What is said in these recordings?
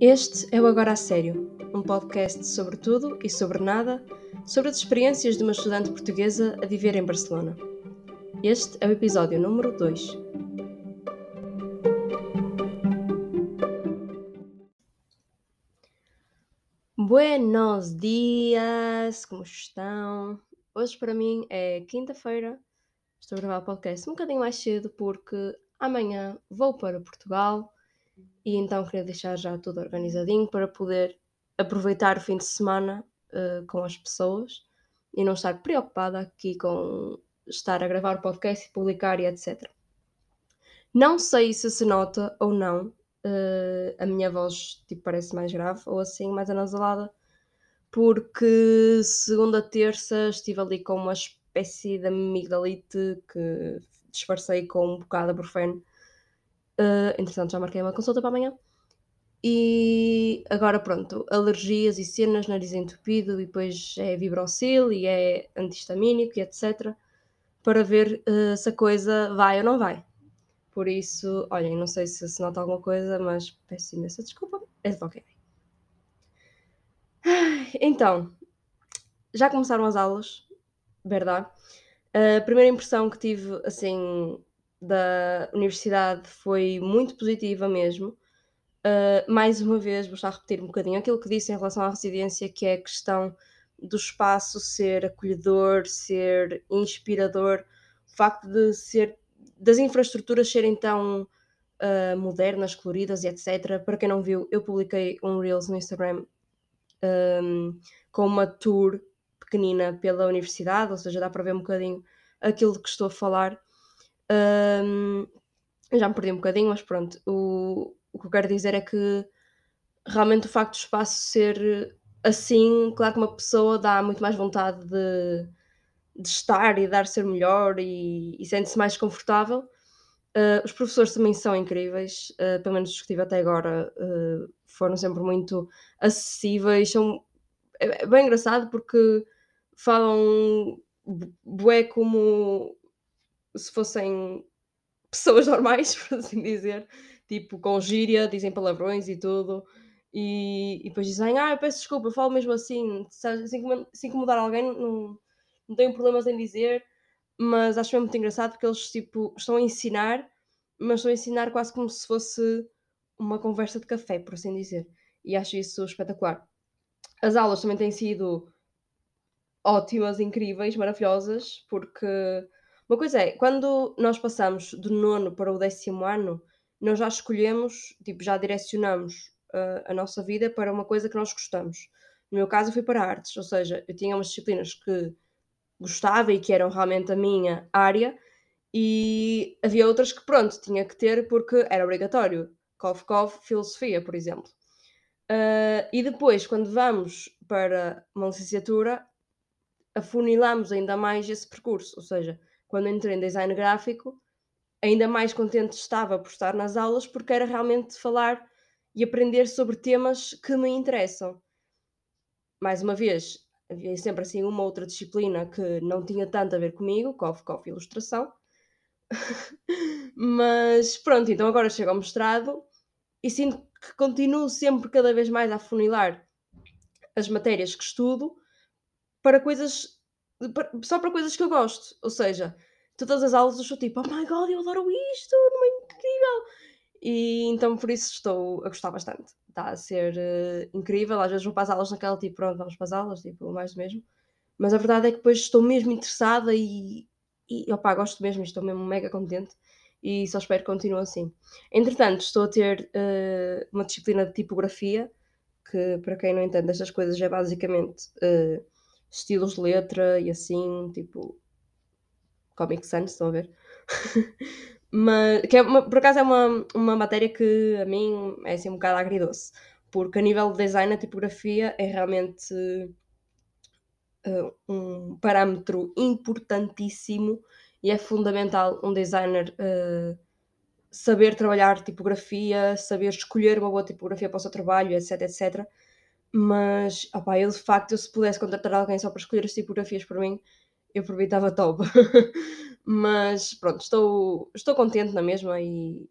Este é o Agora a Sério, um podcast sobre tudo e sobre nada, sobre as experiências de uma estudante portuguesa a viver em Barcelona. Este é o episódio número 2. Buenos dias, como estão? Hoje para mim é quinta-feira, estou a gravar o podcast um bocadinho mais cedo porque amanhã vou para Portugal e então queria deixar já tudo organizadinho para poder aproveitar o fim de semana uh, com as pessoas e não estar preocupada aqui com estar a gravar o podcast e publicar e etc. Não sei se se nota ou não, uh, a minha voz tipo, parece mais grave ou assim, mais anasalada, porque segunda, terça estive ali com uma espécie de amigdalite que disfarcei com um bocado de ibuprofeno Uh, entretanto, já marquei uma consulta para amanhã. E agora, pronto, alergias e cenas, nariz entupido, e depois é vibrocil e é antihistamínico e etc. Para ver uh, se a coisa vai ou não vai. Por isso, olhem, não sei se se nota alguma coisa, mas peço imensa desculpa. É de. Então, já começaram as aulas, verdade? A primeira impressão que tive, assim, da universidade foi muito positiva mesmo. Uh, mais uma vez, vou estar a repetir um bocadinho aquilo que disse em relação à residência, que é a questão do espaço ser acolhedor, ser inspirador, o facto de ser das infraestruturas serem tão uh, modernas, coloridas e etc. Para quem não viu, eu publiquei um Reels no Instagram um, com uma tour pequenina pela universidade, ou seja, dá para ver um bocadinho aquilo que estou a falar. Um, já me perdi um bocadinho, mas pronto. O, o que eu quero dizer é que realmente o facto do espaço ser assim, claro que uma pessoa dá muito mais vontade de, de estar e dar ser melhor e, e sente-se mais confortável. Uh, os professores também são incríveis, uh, pelo menos os que tive até agora uh, foram sempre muito acessíveis. São, é, é bem engraçado porque falam bué como se fossem pessoas normais, por assim dizer, tipo com gíria, dizem palavrões e tudo, e, e depois dizem, ah, eu peço desculpa, eu falo mesmo assim, se, se incomodar alguém, não, não tenho problemas em dizer, mas acho mesmo muito engraçado porque eles tipo, estão a ensinar, mas estão a ensinar quase como se fosse uma conversa de café, por assim dizer, e acho isso espetacular. As aulas também têm sido ótimas, incríveis, maravilhosas, porque uma coisa é, quando nós passamos do nono para o décimo ano, nós já escolhemos, tipo, já direcionamos uh, a nossa vida para uma coisa que nós gostamos. No meu caso, eu fui para artes, ou seja, eu tinha umas disciplinas que gostava e que eram realmente a minha área, e havia outras que, pronto, tinha que ter porque era obrigatório. Kov filosofia, por exemplo. Uh, e depois, quando vamos para uma licenciatura, afunilamos ainda mais esse percurso, ou seja, quando entrei em design gráfico, ainda mais contente estava por estar nas aulas, porque era realmente falar e aprender sobre temas que me interessam. Mais uma vez, havia sempre assim uma outra disciplina que não tinha tanto a ver comigo, cof, cof, ilustração. Mas pronto, então agora chego ao mestrado e sinto que continuo sempre cada vez mais a funilar as matérias que estudo para coisas só para coisas que eu gosto. Ou seja, todas as aulas eu sou tipo, oh my god, eu adoro isto, não é incrível. E então por isso estou a gostar bastante. Está a ser uh, incrível. Às vezes vou para as aulas naquela tipo, pronto, vamos para as aulas, tipo, mais do mesmo. Mas a verdade é que depois estou mesmo interessada e, e opá, gosto mesmo, estou mesmo mega contente e só espero que continue assim. Entretanto, estou a ter uh, uma disciplina de tipografia, que para quem não entende estas coisas é basicamente uh, estilos de letra e assim, tipo Comic Sans, estão a ver? Mas, que é uma, por acaso é uma, uma matéria que a mim é assim um bocado agridoce, porque a nível de design a tipografia é realmente uh, um parâmetro importantíssimo e é fundamental um designer uh, saber trabalhar tipografia, saber escolher uma boa tipografia para o seu trabalho, etc, etc. Mas, opá, eu de facto, eu, se pudesse contratar alguém só para escolher as tipografias para mim, eu por mim estava top. Mas pronto, estou, estou contente na mesma e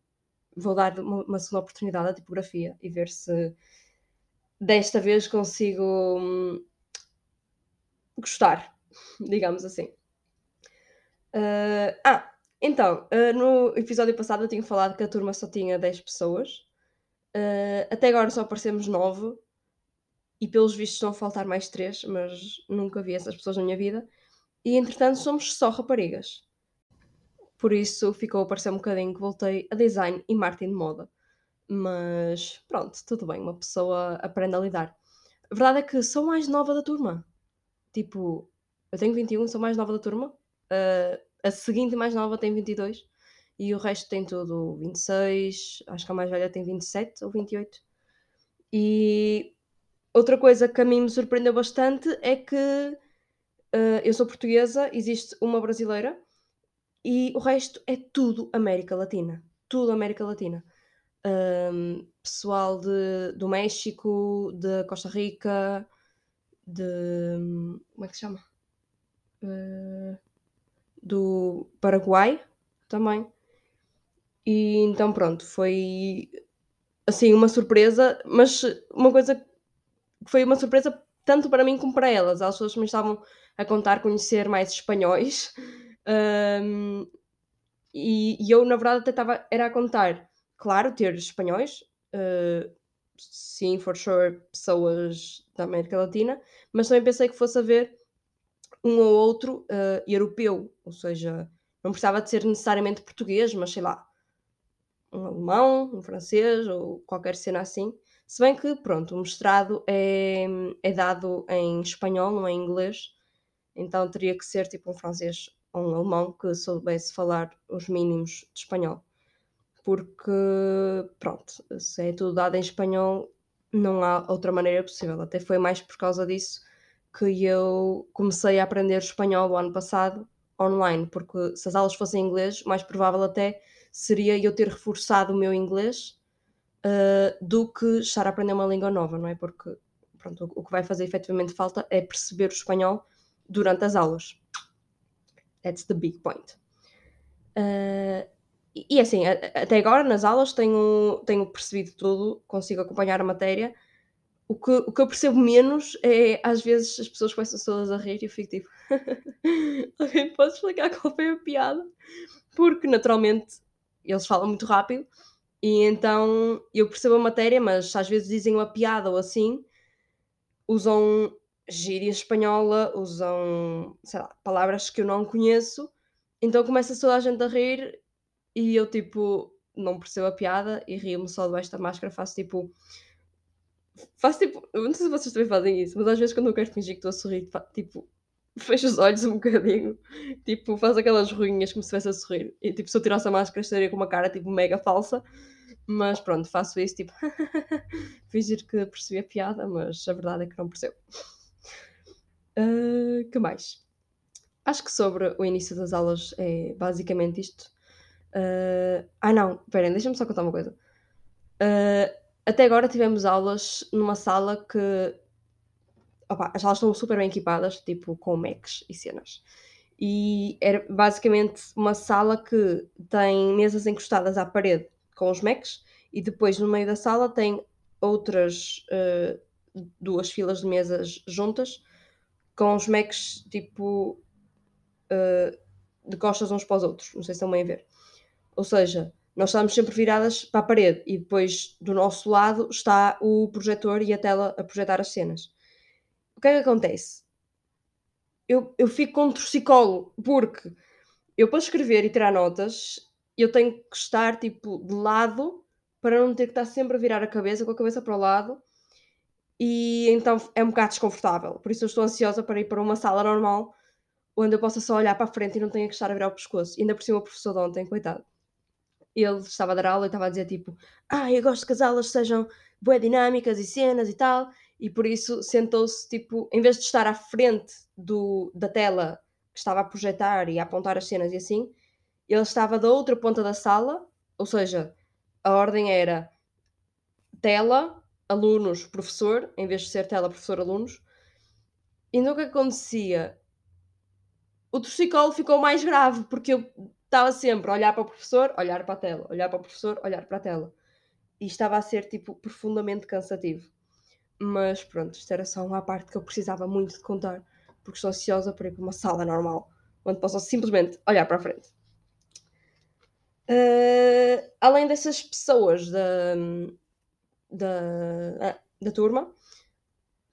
vou dar uma, uma segunda oportunidade à tipografia e ver se desta vez consigo hum, gostar, digamos assim. Uh, ah, então, uh, no episódio passado eu tinha falado que a turma só tinha 10 pessoas. Uh, até agora só aparecemos 9. E pelos vistos vão faltar mais 3, mas nunca vi essas pessoas na minha vida. E entretanto somos só raparigas. Por isso ficou a parecer um bocadinho que voltei a design e marketing de moda. Mas pronto, tudo bem, uma pessoa aprende a lidar. A verdade é que sou mais nova da turma. Tipo, eu tenho 21, sou mais nova da turma. Uh, a seguinte mais nova tem 22 e o resto tem tudo 26, acho que a mais velha tem 27 ou 28. E outra coisa que a mim me surpreendeu bastante é que uh, eu sou portuguesa, existe uma brasileira e o resto é tudo América Latina. Tudo América Latina. Um, pessoal de, do México, de Costa Rica, de. Como é que se chama? Uh, do Paraguai também. E então pronto, foi assim uma surpresa, mas uma coisa foi uma surpresa tanto para mim como para elas. As pessoas me estavam a contar conhecer mais espanhóis. Um, e, e, eu, na verdade, até estava era a contar, claro, ter espanhóis, uh, sim, for sure, pessoas da América Latina, mas também pensei que fosse haver um ou outro uh, europeu, ou seja, não precisava de ser necessariamente português, mas sei lá, um alemão, um francês ou qualquer cena assim. Se bem que, pronto, o mestrado é, é dado em espanhol, não é em inglês, então teria que ser tipo um francês ou um alemão que soubesse falar os mínimos de espanhol. Porque, pronto, se é tudo dado em espanhol, não há outra maneira possível. Até foi mais por causa disso que eu comecei a aprender espanhol o ano passado online, porque se as aulas fossem em inglês, mais provável até seria eu ter reforçado o meu inglês uh, do que estar a aprender uma língua nova, não é? Porque pronto, o que vai fazer efetivamente falta é perceber o espanhol durante as aulas. That's the big point. Uh, e, e assim, até agora nas aulas tenho, tenho percebido tudo, consigo acompanhar a matéria, o que, o que eu percebo menos é às vezes as pessoas começam todas a rir e eu fico tipo, alguém pode explicar qual foi a piada? Porque naturalmente eles falam muito rápido e então eu percebo a matéria, mas às vezes dizem uma piada ou assim, usam gíria espanhola, usam lá, palavras que eu não conheço, então começa toda a gente a rir e eu tipo não percebo a piada e rio-me só debaixo da máscara, faço tipo Faço tipo. Não sei se vocês também fazem isso, mas às vezes quando eu quero fingir que estou a sorrir, tipo, fecho os olhos um bocadinho, tipo, faço aquelas ruinhas como se estivesse a sorrir. E tipo, se eu tirasse a máscara, estaria com uma cara tipo mega falsa. Mas pronto, faço isso, tipo, fingir que percebi a piada, mas a verdade é que não percebo. Uh, que mais? Acho que sobre o início das aulas é basicamente isto. Uh, ah, não, esperem, deixa-me só contar uma coisa. Uh, até agora tivemos aulas numa sala que. Opa, as salas estão super bem equipadas, tipo com Macs e cenas. E era basicamente uma sala que tem mesas encostadas à parede com os Macs e depois no meio da sala tem outras uh, duas filas de mesas juntas com os Macs tipo uh, de costas uns para os outros. Não sei se estão bem a ver. Ou seja, nós estamos sempre viradas para a parede e depois do nosso lado está o projetor e a tela a projetar as cenas. O que é que acontece? Eu, eu fico um torcicolo porque eu para escrever e tirar notas eu tenho que estar tipo de lado para não ter que estar sempre a virar a cabeça com a cabeça para o lado e então é um bocado desconfortável. Por isso eu estou ansiosa para ir para uma sala normal onde eu possa só olhar para a frente e não tenha que estar a virar o pescoço. E ainda por cima o professor de ontem, coitado ele estava a dar aula e estava a dizer tipo, ah, eu gosto que as aulas sejam bué dinâmicas e cenas e tal, e por isso sentou-se tipo, em vez de estar à frente do, da tela que estava a projetar e a apontar as cenas e assim, ele estava da outra ponta da sala, ou seja, a ordem era tela, alunos, professor, em vez de ser tela, professor, alunos. E no que acontecia? O torcicolo ficou mais grave, porque eu estava sempre a olhar para o professor, olhar para a tela, olhar para o professor, olhar para a tela. E estava a ser, tipo, profundamente cansativo. Mas pronto, isto era só uma parte que eu precisava muito de contar, porque estou ansiosa para ir para uma sala normal, onde posso simplesmente olhar para a frente. Uh, além dessas pessoas da, da, da turma,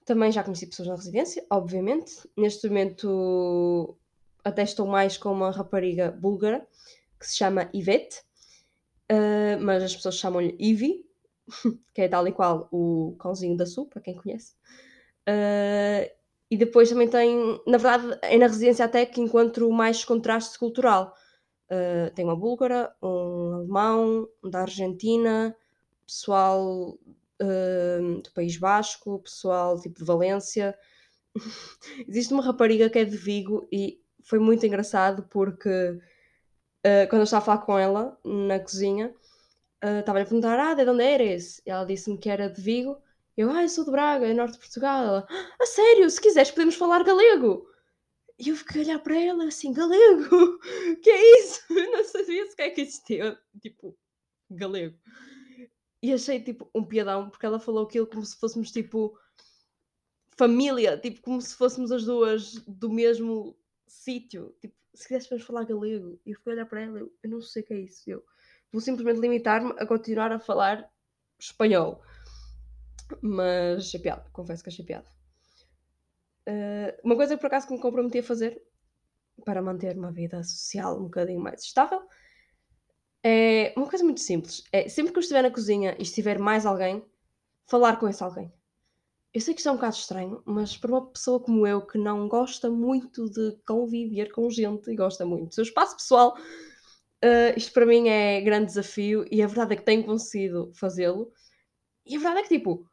também já conheci pessoas na residência, obviamente. Neste momento até estou mais com uma rapariga búlgara que se chama Ivete, uh, mas as pessoas chamam-lhe Ivy, que é tal e qual o cãozinho da Su, para quem conhece. Uh, e depois também tem, na verdade, é na residência até que encontro mais contraste cultural. Uh, tem uma búlgara, um alemão, um da Argentina, pessoal uh, do País Basco, pessoal tipo de Valência. Existe uma rapariga que é de Vigo e foi muito engraçado porque uh, quando eu estava a falar com ela na cozinha, uh, estava-lhe a perguntar: Ah, de onde eres? E ela disse-me que era de Vigo. Eu, ah, eu sou de Braga, é norte de Portugal. Ela, a sério, se quiseres podemos falar galego. E eu fiquei a olhar para ela assim, galego? que é isso? Eu não sabia se que é que existia. Tipo, galego. E achei tipo um piadão, porque ela falou aquilo como se fôssemos tipo família, tipo como se fôssemos as duas do mesmo sítio. Tipo, se quiseres podemos falar galego. E eu a olhar para ela, eu, eu não sei o que é isso. Eu vou simplesmente limitar-me a continuar a falar espanhol. Mas achei piada, confesso que achei piada. Uh, uma coisa por acaso que me comprometi a fazer para manter uma vida social um bocadinho mais estável é uma coisa muito simples. É sempre que eu estiver na cozinha e estiver mais alguém, falar com esse alguém. Eu sei que isto é um bocado estranho, mas para uma pessoa como eu que não gosta muito de conviver com gente e gosta muito do seu espaço pessoal, uh, isto para mim é grande desafio e a verdade é que tenho conseguido fazê-lo. E a verdade é que, tipo,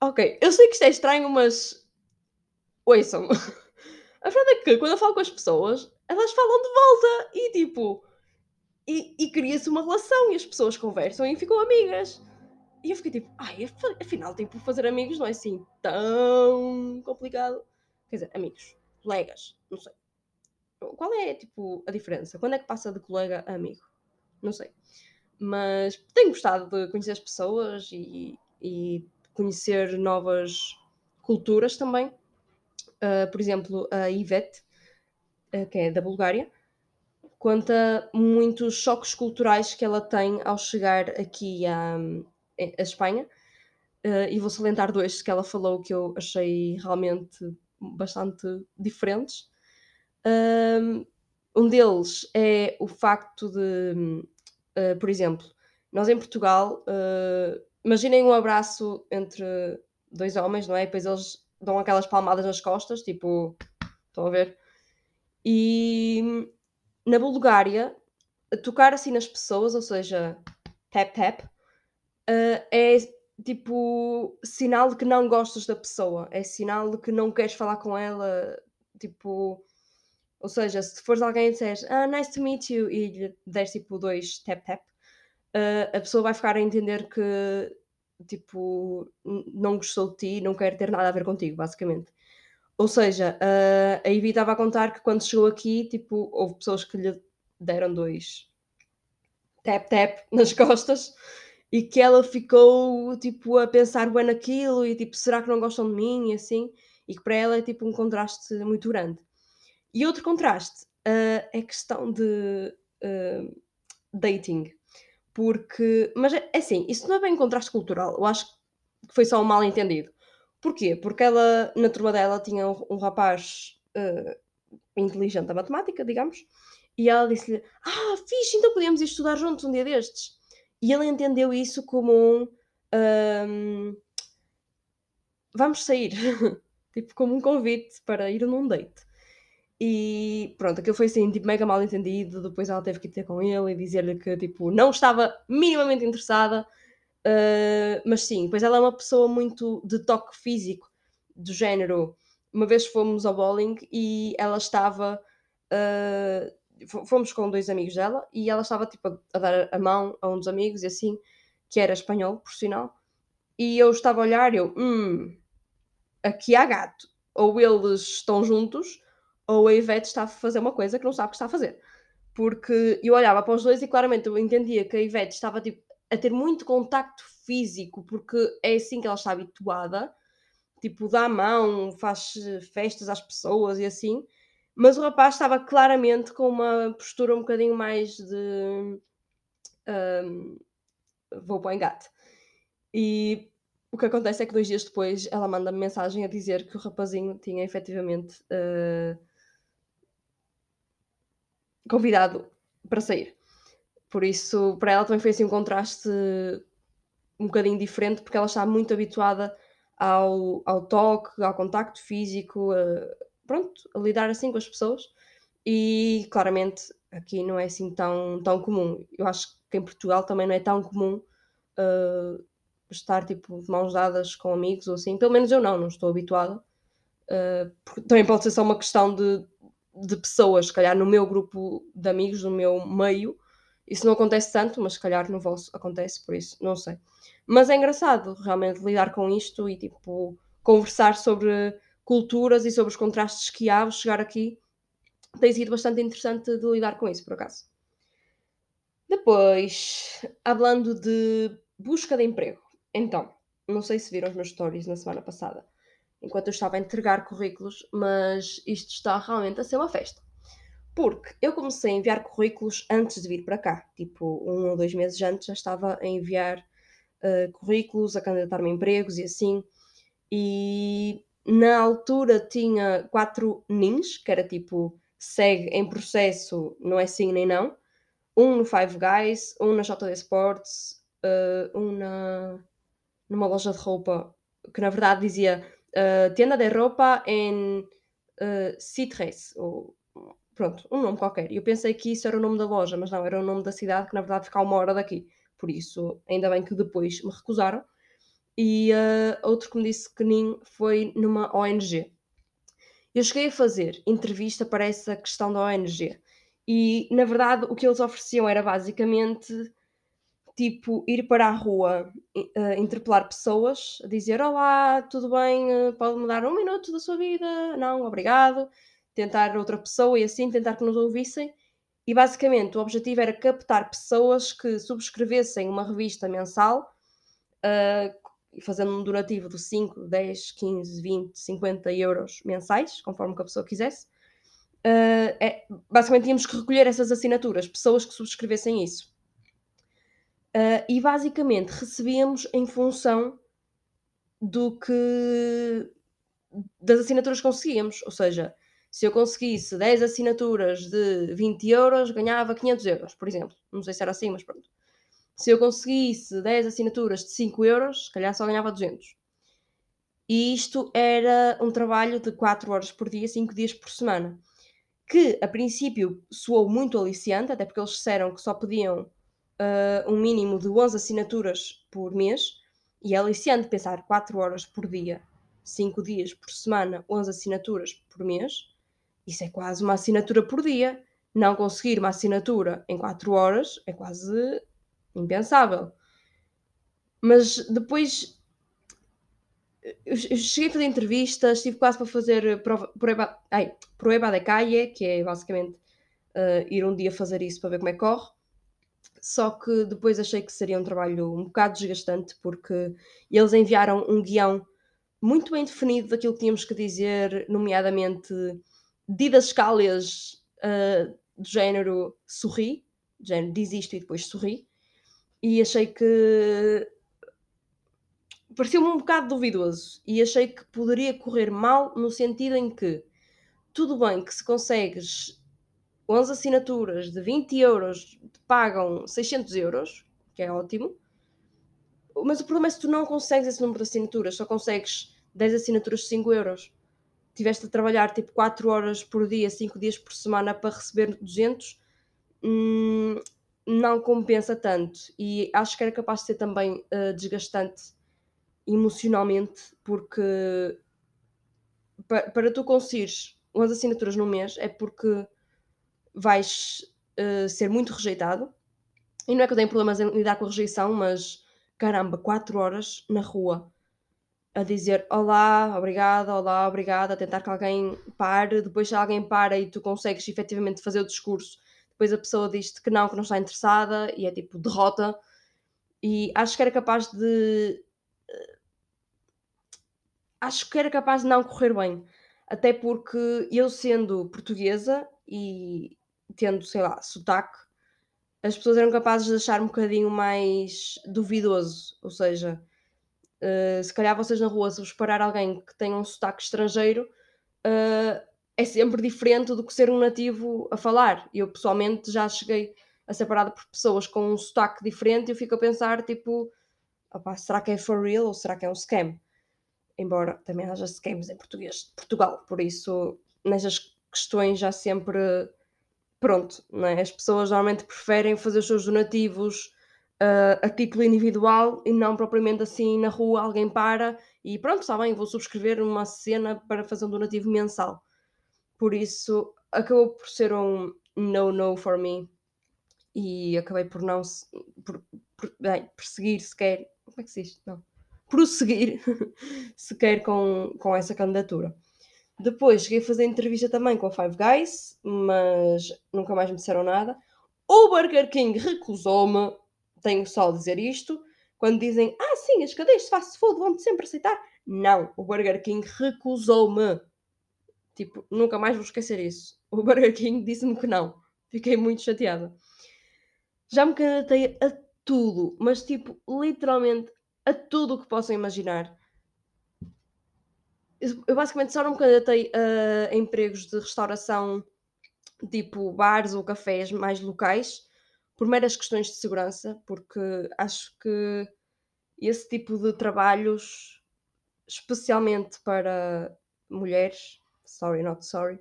ok, eu sei que isto é estranho, mas ouçam. a verdade é que quando eu falo com as pessoas, elas falam de volta e tipo, e, e cria-se uma relação e as pessoas conversam e ficam amigas. E eu fiquei tipo, ai, afinal, tipo, fazer amigos não é assim tão complicado. Quer dizer, amigos, colegas, não sei. Qual é, tipo, a diferença? Quando é que passa de colega a amigo? Não sei. Mas tenho gostado de conhecer as pessoas e, e conhecer novas culturas também. Uh, por exemplo, a Ivete, uh, que é da Bulgária, conta muitos choques culturais que ela tem ao chegar aqui à, à Espanha. Uh, e vou salientar dois que ela falou que eu achei realmente bastante diferentes. Um deles é o facto de, uh, por exemplo, nós em Portugal, uh, imaginem um abraço entre dois homens, não é? E depois eles dão aquelas palmadas nas costas, tipo, estão a ver? E na Bulgária, tocar assim nas pessoas, ou seja, tap tap, uh, é tipo sinal de que não gostas da pessoa, é sinal de que não queres falar com ela, tipo, ou seja, se fores alguém e disseres ah, nice to meet you e lhe deres tipo dois tap tap, uh, a pessoa vai ficar a entender que tipo não gostou de ti, não quer ter nada a ver contigo, basicamente. Ou seja, uh, a Ivy estava a contar que quando chegou aqui, tipo, houve pessoas que lhe deram dois tap-tap nas costas e que ela ficou, tipo, a pensar bem naquilo e, tipo, será que não gostam de mim e assim? E que para ela é, tipo, um contraste muito grande. E outro contraste uh, é questão de uh, dating. Porque, mas é assim, isso não é bem contraste cultural. Eu acho que foi só um mal entendido. Porquê? Porque ela, na turma dela, tinha um, um rapaz uh, inteligente a matemática, digamos, e ela disse-lhe: Ah, fixe, então podíamos ir estudar juntos um dia destes. E ele entendeu isso como um. um vamos sair. tipo, como um convite para ir num date. E pronto, aquilo foi assim, tipo, mega mal entendido. Depois ela teve que ir ter com ele e dizer-lhe que, tipo, não estava minimamente interessada Uh, mas sim, pois ela é uma pessoa muito de toque físico, do género. Uma vez fomos ao bowling e ela estava. Uh, fomos com dois amigos dela e ela estava tipo a, dar a mão a um dos amigos e assim, que era espanhol, por sinal. E eu estava a olhar e eu, hum, aqui há gato. Ou eles estão juntos, ou a Ivete está a fazer uma coisa que não sabe o que está a fazer. porque eu olhava para os dois e claramente eu entendia que a Ivete estava tipo, a ter muito contacto físico, porque é assim que ela está habituada, tipo, dá a mão, faz festas às pessoas e assim, mas o rapaz estava claramente com uma postura um bocadinho mais de um, vou para o engate. E o que acontece é que dois dias depois ela manda-me mensagem a dizer que o rapazinho tinha efetivamente uh, convidado para sair. Por isso, para ela também foi assim um contraste um bocadinho diferente, porque ela está muito habituada ao, ao toque, ao contacto físico, pronto, a lidar assim com as pessoas. E claramente aqui não é assim tão, tão comum. Eu acho que em Portugal também não é tão comum uh, estar tipo de mãos dadas com amigos ou assim. Pelo menos eu não, não estou habituada. Uh, também pode ser só uma questão de, de pessoas, se calhar no meu grupo de amigos, no meu meio, isso não acontece tanto, mas se calhar no vosso acontece, por isso não sei. Mas é engraçado realmente lidar com isto e tipo conversar sobre culturas e sobre os contrastes que há, chegar aqui tem sido bastante interessante de lidar com isso, por acaso. Depois, falando de busca de emprego. Então, não sei se viram os meus stories na semana passada, enquanto eu estava a entregar currículos, mas isto está realmente a ser uma festa. Porque eu comecei a enviar currículos antes de vir para cá, tipo um ou dois meses antes já estava a enviar uh, currículos, a candidatar-me a empregos e assim. E na altura tinha quatro NINs, que era tipo segue em processo, não é sim nem não. Um no Five Guys, um na JD Sports, uh, um na, numa loja de roupa que na verdade dizia uh, Tienda de Roupa em uh, Citres, ou pronto, um nome qualquer. Eu pensei que isso era o nome da loja, mas não, era o nome da cidade que na verdade fica uma hora daqui. Por isso, ainda bem que depois me recusaram. E uh, outro que me disse que nem foi numa ONG. Eu cheguei a fazer entrevista para essa questão da ONG e, na verdade, o que eles ofereciam era basicamente tipo ir para a rua, uh, interpelar pessoas, dizer olá, tudo bem, uh, pode me dar um minuto da sua vida? Não, obrigado. Tentar outra pessoa e assim tentar que nos ouvissem. E basicamente o objetivo era captar pessoas que subscrevessem uma revista mensal uh, e fazendo um donativo de 5, 10, 15, 20, 50 euros mensais, conforme que a pessoa quisesse. Uh, é, basicamente tínhamos que recolher essas assinaturas, pessoas que subscrevessem isso. Uh, e basicamente recebíamos em função do que das assinaturas que conseguíamos. Ou seja, se eu conseguisse 10 assinaturas de 20 euros, ganhava 500 euros, por exemplo. Não sei se era assim, mas pronto. Se eu conseguisse 10 assinaturas de 5 euros, se calhar só ganhava 200. E isto era um trabalho de 4 horas por dia, 5 dias por semana. Que a princípio soou muito aliciante, até porque eles disseram que só pediam uh, um mínimo de 11 assinaturas por mês. E é aliciante pensar 4 horas por dia, 5 dias por semana, 11 assinaturas por mês. Isso é quase uma assinatura por dia. Não conseguir uma assinatura em 4 horas é quase impensável. Mas depois eu cheguei a fazer entrevistas, estive quase para fazer prova, prueba, ai, prueba calle, que é basicamente uh, ir um dia fazer isso para ver como é que corre. Só que depois achei que seria um trabalho um bocado desgastante, porque eles enviaram um guião muito bem definido daquilo que tínhamos que dizer, nomeadamente didas escálias uh, do género sorri, do género diz isto e depois sorri, e achei que pareceu-me um bocado duvidoso e achei que poderia correr mal no sentido em que tudo bem que se consegues 11 assinaturas de 20 euros te pagam 600 euros, que é ótimo, mas o problema é se tu não consegues esse número de assinaturas, só consegues 10 assinaturas de 5 euros. Tiveste a trabalhar tipo 4 horas por dia, 5 dias por semana para receber 200, hum, não compensa tanto. E acho que era capaz de ser também uh, desgastante emocionalmente porque para, para tu conseguires umas assinaturas no mês é porque vais uh, ser muito rejeitado. E não é que eu tenho problemas em lidar com a rejeição, mas caramba, 4 horas na rua a dizer olá, obrigada, olá, obrigada, a tentar que alguém pare, depois se alguém para e tu consegues efetivamente fazer o discurso depois a pessoa diz-te que não, que não está interessada e é tipo derrota. E acho que era capaz de. Eh, acho que era capaz de não correr bem. Até porque eu, sendo portuguesa e tendo, sei lá, sotaque, as pessoas eram capazes de achar um bocadinho mais duvidoso. Ou seja, uh, se calhar vocês na rua, se vos parar alguém que tenha um sotaque estrangeiro, uh, é sempre diferente do que ser um nativo a falar. Eu pessoalmente já cheguei a ser parada por pessoas com um sotaque diferente e eu fico a pensar, tipo, será que é for real ou será que é um scam? Embora também haja scams em português de Portugal, por isso, nestas questões já sempre pronto, é? as pessoas normalmente preferem fazer os seus donativos uh, a título individual e não propriamente assim na rua alguém para e pronto, está bem, vou subscrever uma cena para fazer um donativo mensal. Por isso acabou por ser um no-no for me e acabei por não por, por, bem, perseguir sequer. Como é que se diz? Não. Prosseguir sequer com, com essa candidatura. Depois cheguei a fazer entrevista também com a Five Guys, mas nunca mais me disseram nada. O Burger King recusou-me, tenho só a dizer isto, quando dizem, ah sim, as cadeias de fast food vão-te sempre aceitar. Não, o Burger King recusou-me. Tipo, nunca mais vou esquecer isso. O Burger King disse-me que não. Fiquei muito chateada. Já me candidatei a tudo, mas tipo, literalmente a tudo o que possam imaginar eu basicamente só não me candidatei a, empregos de restauração, tipo bares ou cafés mais locais, por meras questões de segurança, porque acho que esse tipo de trabalhos, especialmente para mulheres, sorry, not sorry,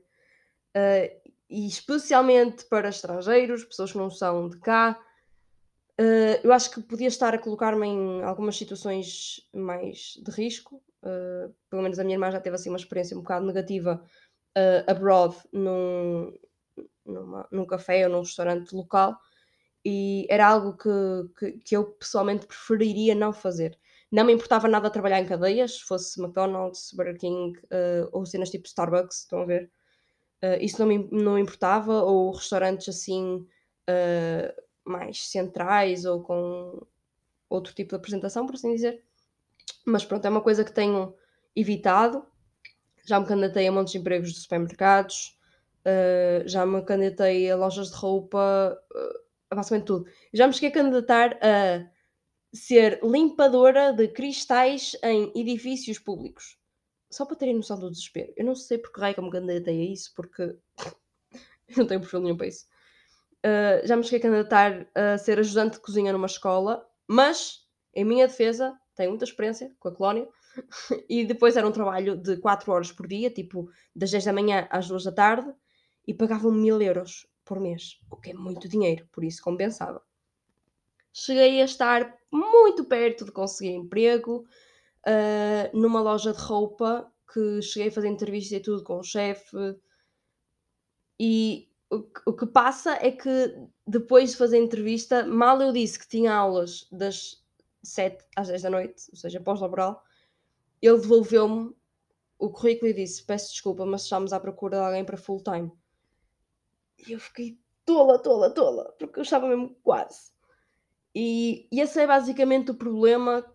uh, e especialmente para estrangeiros, pessoas que não são de cá, uh, eu acho que podia estar a colocar-me em algumas situações mais de risco, Uh, pelo menos a minha irmã já teve assim uma experiência um bocado negativa uh, abroad num, numa, num café ou num restaurante local. E era algo que, que, que, eu pessoalmente preferiria não fazer. Não me importava nada trabalhar em cadeias, fosse McDonald's, Burger King uh, ou cenas tipo Starbucks, estão a ver? Uh, isso não me, não importava, ou restaurantes assim uh, mais centrais ou com outro tipo de apresentação, por assim dizer. Mas pronto, é uma coisa que tenho evitado. Já me candidatei a montes de empregos de supermercados, já me candidatei a lojas de roupa, basicamente tudo. Já me cheguei a candidatar a ser limpadora de cristais em edifícios públicos. Só para terem noção do desespero. Eu não sei porque raio que eu me candidatei a isso, porque eu não tenho perfil nenhum para isso. Uh, já me cheguei a candidatar a ser ajudante de cozinha numa escola, mas, em minha defesa, tenho muita experiência com a colónia. e depois era um trabalho de 4 horas por dia, tipo das 10 da manhã às 2 da tarde, e pagavam mil euros por mês, o que é muito dinheiro, por isso compensava. Cheguei a estar muito perto de conseguir emprego uh, numa loja de roupa que cheguei a fazer entrevista e tudo com o chefe. E o que, passa é que depois de fazer entrevista, mal eu disse que tinha aulas das 7 às 10 da noite, ou seja, pós-laboral, ele devolveu-me o currículo e disse: Peço desculpa, mas estamos à procura de alguém para full time. E eu fiquei tola, tola, tola, porque eu estava mesmo quase. E, e esse é basicamente o problema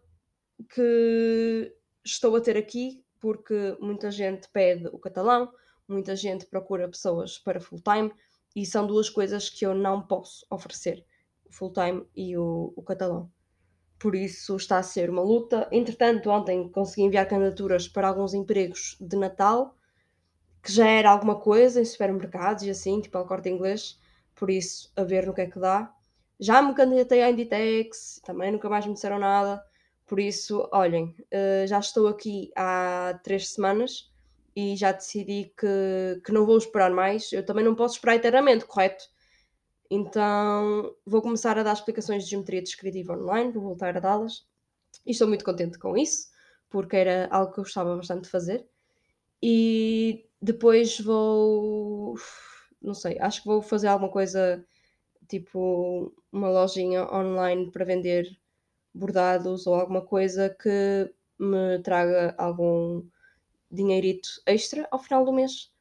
que estou a ter aqui, porque muita gente pede o catalão, muita gente procura pessoas para full time, e são duas coisas que eu não posso oferecer: o full time e o, o catalão por isso está a ser uma luta. Entretanto, ontem consegui enviar candidaturas para alguns empregos de Natal, que já era alguma coisa em supermercados e assim, tipo ao corte inglês, por isso a ver no que é que dá. Já me candidatei à Inditex, também nunca mais me disseram nada, por isso, olhem, uh, já estou aqui há três semanas e já decidi que, que não vou esperar mais. Eu também não posso esperar eternamente, correto? Então vou começar a dar explicações de geometria descritiva online, vou voltar a dá-las e estou muito contente com isso, porque era algo que eu gostava bastante de fazer. E depois vou, não sei, acho que vou fazer alguma coisa tipo uma lojinha online para vender bordados ou alguma coisa que me traga algum dinheirito extra ao final do mês.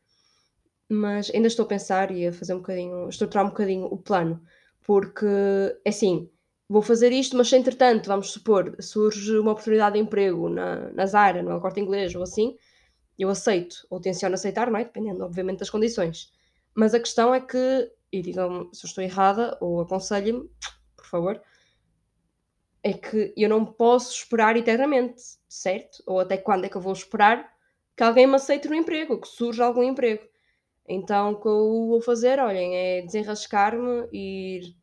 mas ainda estou a pensar e a fazer um bocadinho, estruturar um bocadinho o plano, porque é assim, vou fazer isto, mas entretanto, vamos supor, surge uma oportunidade de emprego na, na Zara, no corte inglês ou assim, eu aceito, ou tenciono aceitar, não é? Dependendo, obviamente, das condições. Mas a questão é que, e digam se eu estou errada, ou aconselhem-me, por favor, é que eu não posso esperar eternamente, certo? Ou até quando é que eu vou esperar que alguém me aceite no emprego, que surja algum emprego. Então, o que eu vou fazer, olhem, é desenrascar-me e ir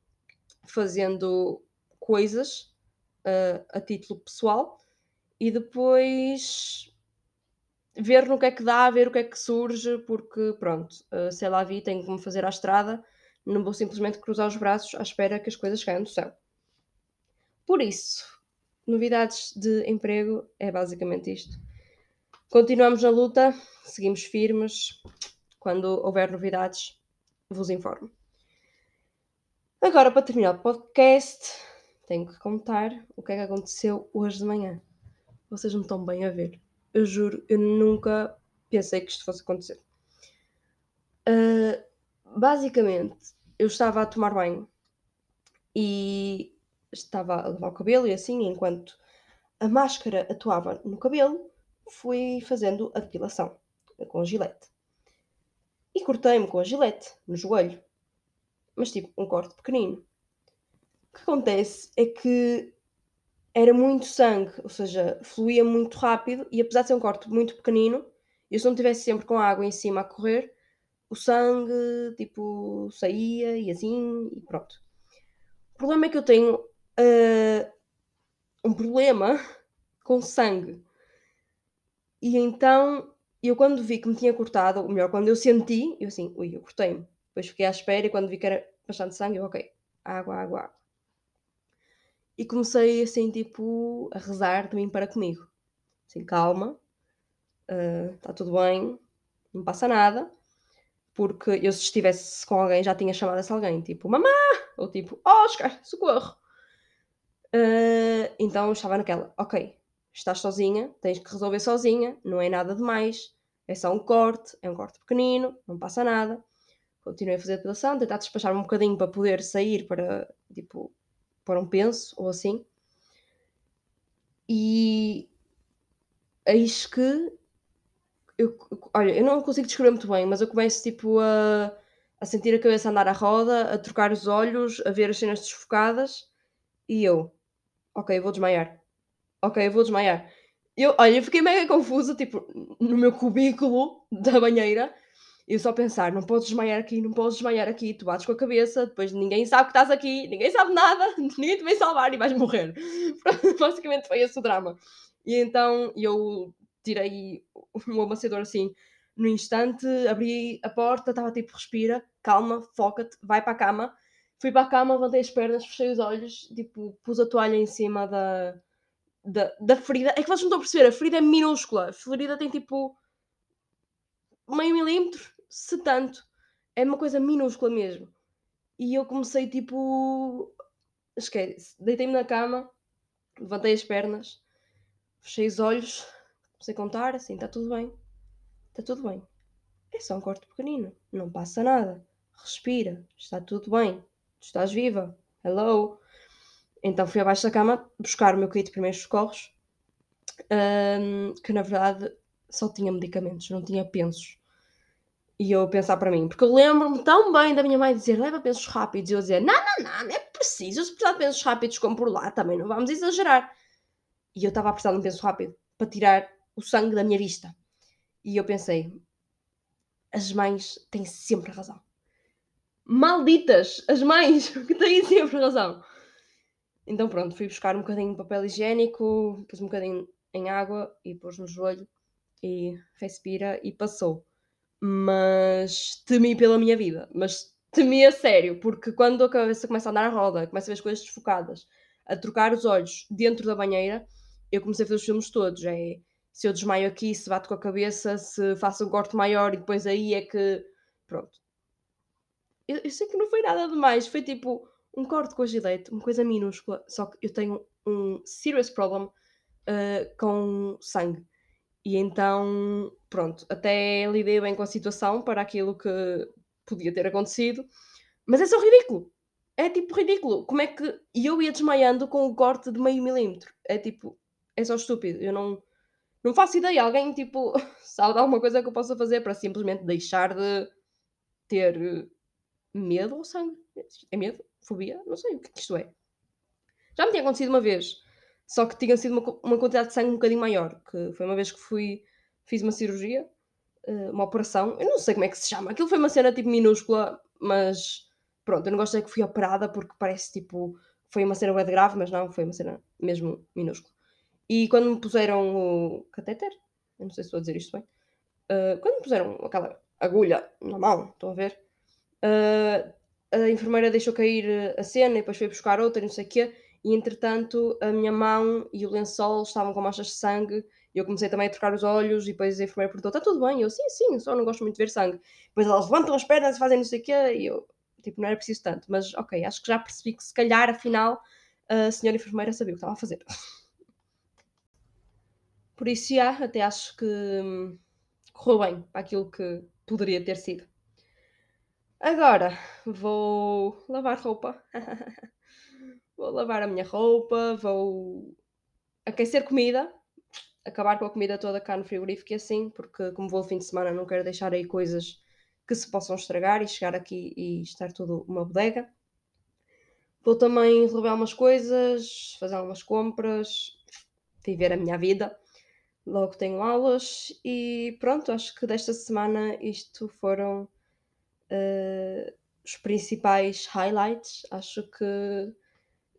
fazendo coisas uh, a título pessoal e depois ver no que é que dá, ver o que é que surge, porque pronto, uh, sei lá vi, tenho que me fazer à estrada, não vou simplesmente cruzar os braços à espera que as coisas caiam do céu. Por isso, novidades de emprego é basicamente isto. Continuamos na luta, seguimos firmes. Quando houver novidades, vos informo. Agora, para terminar o podcast, tenho que contar o que é que aconteceu hoje de manhã. Vocês não estão bem a ver. Eu juro, eu nunca pensei que isto fosse acontecer. Uh, basicamente, eu estava a tomar banho e estava a lavar o cabelo e assim, enquanto a máscara atuava no cabelo, fui fazendo a depilação com a gilete. E cortei-me com a gilete no joelho. Mas tipo, um corte pequenino. O que acontece é que era muito sangue, ou seja, fluía muito rápido e apesar de ser um corte muito pequenino, eu se não tivesse sempre com a água em cima a correr, o sangue, tipo, saía e assim, e pronto. O problema é que eu tenho uh, um problema com sangue. E então, eu quando vi que me tinha cortado, ou melhor, quando eu senti, eu assim, ui, eu cortei-me. Depois fiquei à espera e quando vi que era bastante sangue, eu, ok, água, água, água. E comecei assim, tipo, a rezar de mim para comigo. Assim, calma, está ah, uh, tudo bem, não passa nada. Porque eu, se estivesse com alguém, já tinha chamado esse alguém, tipo, mamá! Ou tipo, Oscar, socorro! Uh, então estava naquela, ok, estás sozinha, tens que resolver sozinha, não é nada demais, é só um corte, é um corte pequenino, não passa nada. Continuei a fazer a depilação, tentar despachar um bocadinho para poder sair para, tipo, para um penso ou assim. E eis que eu, olha, eu não consigo descrever muito bem, mas eu começo tipo a, a sentir a cabeça andar à roda, a trocar os olhos, a ver as cenas desfocadas e eu, ok, vou desmaiar. Ok, vou desmaiar. Eu, olha, eu fiquei mega confusa, tipo, no meu cubículo da banheira, eu só pensar, não podes desmaiar aqui, não podes desmaiar aqui, tu bates com a cabeça, depois ninguém sabe que estás aqui, ninguém sabe nada, ninguém te vai salvar e vais morrer. Basicamente foi esse o drama. E então eu tirei o amaciador assim no instante, abri a porta, estava tipo, respira, calma, foca-te, vai para a cama. Fui para a cama, levantei as pernas, fechei os olhos, tipo, pus a toalha em cima da, da, da ferida. É que vocês não estão a perceber, a ferida é minúscula. A ferida tem tipo meio milímetro, se tanto. É uma coisa minúscula mesmo. E eu comecei tipo. Esquece. Deitei-me na cama, levantei as pernas, fechei os olhos, a contar, assim, está tudo bem. Está tudo bem. É só um corte pequenino, não passa nada. Respira, está tudo bem. Tu estás viva. Hello. Então fui abaixo da cama buscar o meu kit de primeiros socorros, um, que na verdade só tinha medicamentos, não tinha pensos. E eu pensar para mim, porque eu lembro-me tão bem da minha mãe dizer leva pensos rápidos, e eu dizer não, não, não, não é preciso, se precisar de pensos rápidos, como por lá, também não vamos exagerar. E eu estava a precisar de um penso rápido para tirar o sangue da minha vista. E eu pensei, as mães têm sempre razão. Malditas as mães que têm sempre razão. Então pronto, fui buscar um bocadinho de papel higiênico, pus um bocadinho em água e pus no joelho e respira e passou. Mas temi pela minha vida, mas temi a sério, porque quando a cabeça começa a andar à roda, começa a ver as coisas desfocadas, a trocar os olhos dentro da banheira, eu comecei a fazer os filmes todos. É se eu desmaio aqui, se bato com a cabeça, se faço um corte maior e depois aí é que. Pronto. Eu, eu sei que não foi nada demais, foi tipo um corte com a gilete, uma coisa minúscula, só que eu tenho um serious problem uh, com sangue. E então, pronto, até lidei bem com a situação para aquilo que podia ter acontecido, mas é só ridículo. É tipo ridículo. Como é que. E eu ia desmaiando com o corte de meio milímetro. É tipo. É só estúpido. Eu não. Não faço ideia. Alguém, tipo, sabe alguma coisa que eu possa fazer para simplesmente deixar de ter medo ou sangue? É medo? Fobia? Não sei o que, é que isto é. Já me tinha acontecido uma vez. Só que tinha sido uma, uma quantidade de sangue um bocadinho maior. Que foi uma vez que fui. Fiz uma cirurgia. eh, Uma operação. Eu não sei como é que se chama. Aquilo foi uma cena tipo minúscula. Mas. Pronto, eu não dizer que fui operada porque parece tipo. Foi uma cena grave, mas não, foi uma cena mesmo minúscula. E quando me puseram o catéter, eu não sei se estou a dizer isto bem, uh, quando me puseram aquela agulha na mão, estão a ver? Uh, a enfermeira deixou cair a cena e depois foi buscar outra e não sei o quê. E entretanto, a minha mão e o lençol estavam com manchas de sangue. E eu comecei também a trocar os olhos. E depois a enfermeira perguntou: Está tudo bem? E eu, sim, sim, só não gosto muito de ver sangue. Depois elas levantam as pernas e fazem não sei o quê. E eu, tipo, não era preciso tanto. Mas ok, acho que já percebi que se calhar, afinal, a senhora enfermeira sabia o que estava a fazer. Por isso, já, até acho que hum, correu bem para aquilo que poderia ter sido. Agora vou lavar roupa. vou lavar a minha roupa, vou aquecer comida, acabar com a comida toda cá no frigorífico e assim, porque como vou ao fim de semana não quero deixar aí coisas que se possam estragar e chegar aqui e estar tudo uma bodega. Vou também resolver umas coisas, fazer algumas compras, viver a minha vida. Logo tenho aulas e pronto, acho que desta semana isto foram uh, os principais highlights. Acho que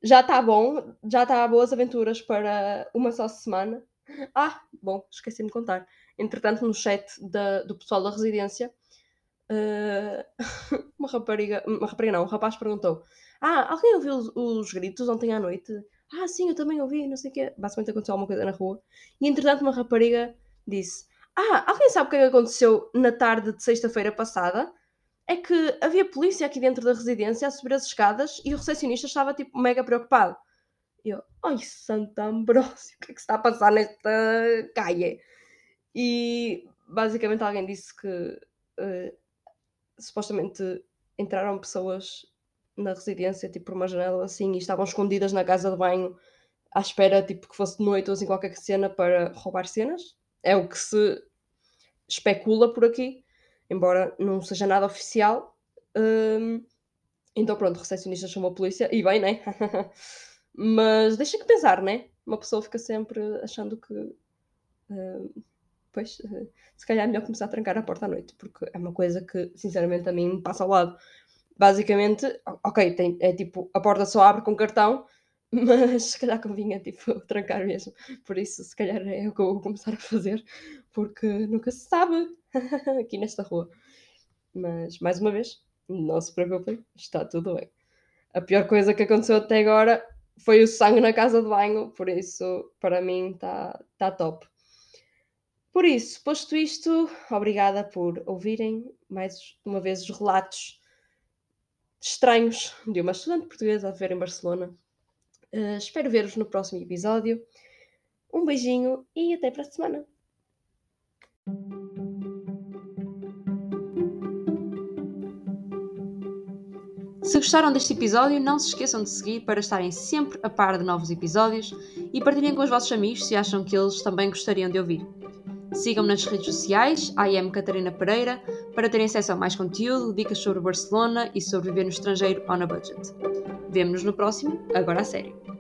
já está bom, já está boas aventuras para uma só semana. Ah, bom, esqueci-me de contar. Entretanto, no chat da, do pessoal da residência, uh, uma rapariga, uma rapariga não, um rapaz perguntou: Ah, alguém ouviu os, os gritos ontem à noite? Ah, sim, eu também ouvi, não sei o quê. Basicamente aconteceu alguma coisa na rua. E entretanto, uma rapariga disse: Ah, alguém sabe o que é que aconteceu na tarde de sexta-feira passada? É que havia polícia aqui dentro da residência a subir as escadas e o recepcionista estava tipo mega preocupado. E eu, ai, Santa Ambrósio, o que é que está a passar nesta caia? E basicamente alguém disse que uh, supostamente entraram pessoas na residência, tipo por uma janela assim, e estavam escondidas na casa de banho à espera, tipo, que fosse de noite ou assim qualquer cena para roubar cenas. É o que se especula por aqui, embora não seja nada oficial. Um, então pronto, o recepcionista chamou a polícia, e bem, né? Mas deixa que pensar, né? Uma pessoa fica sempre achando que. Uh, pois, se calhar é melhor começar a trancar a porta à noite, porque é uma coisa que, sinceramente, a mim me passa ao lado. Basicamente, ok, tem, é tipo, a porta só abre com cartão, mas se calhar convinha tipo, trancar mesmo. Por isso, se calhar é o que eu vou começar a fazer, porque nunca se sabe aqui nesta rua. Mas, mais uma vez, não se preocupem, está tudo bem. A pior coisa que aconteceu até agora foi o sangue na casa de banho, por isso, para mim, está tá top. Por isso, posto isto, obrigada por ouvirem mais uma vez os relatos estranhos de uma estudante portuguesa a viver em Barcelona. Uh, espero ver-vos no próximo episódio. Um beijinho e até para a semana. Se gostaram deste episódio, não se esqueçam de seguir para estarem sempre a par de novos episódios e partilhem com os vossos amigos se acham que eles também gostariam de ouvir. Sigam-me nas redes sociais, am Catarina Pereira, para terem acesso a mais conteúdo, dicas sobre Barcelona e sobre viver no estrangeiro on a budget. Vemo-nos no próximo, agora a sério.